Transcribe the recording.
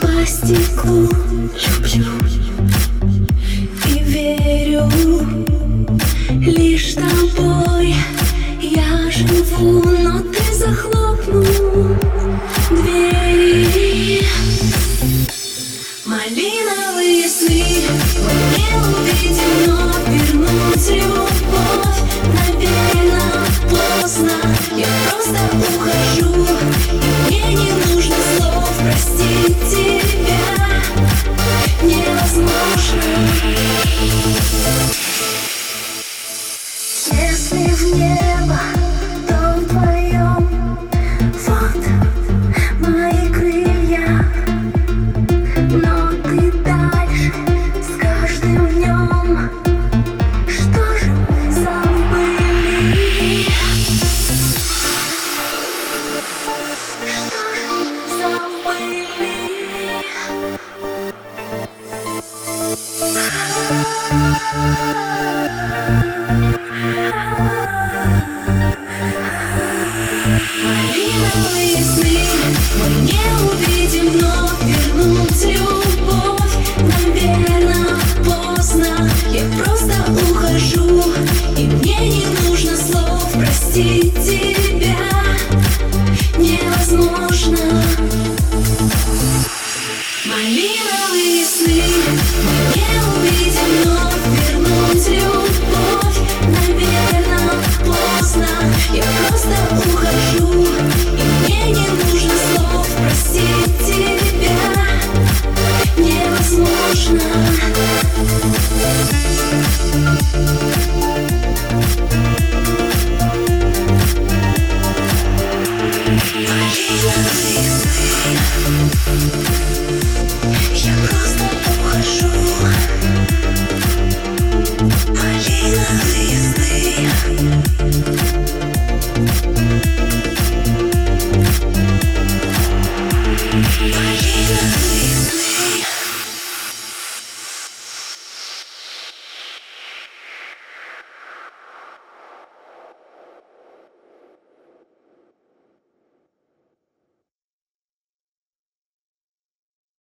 по стеклу шепчу И верю лишь тобой я живу Но ты захлопнул двери Малиновые сны, белый темно вернуть любовь toujours.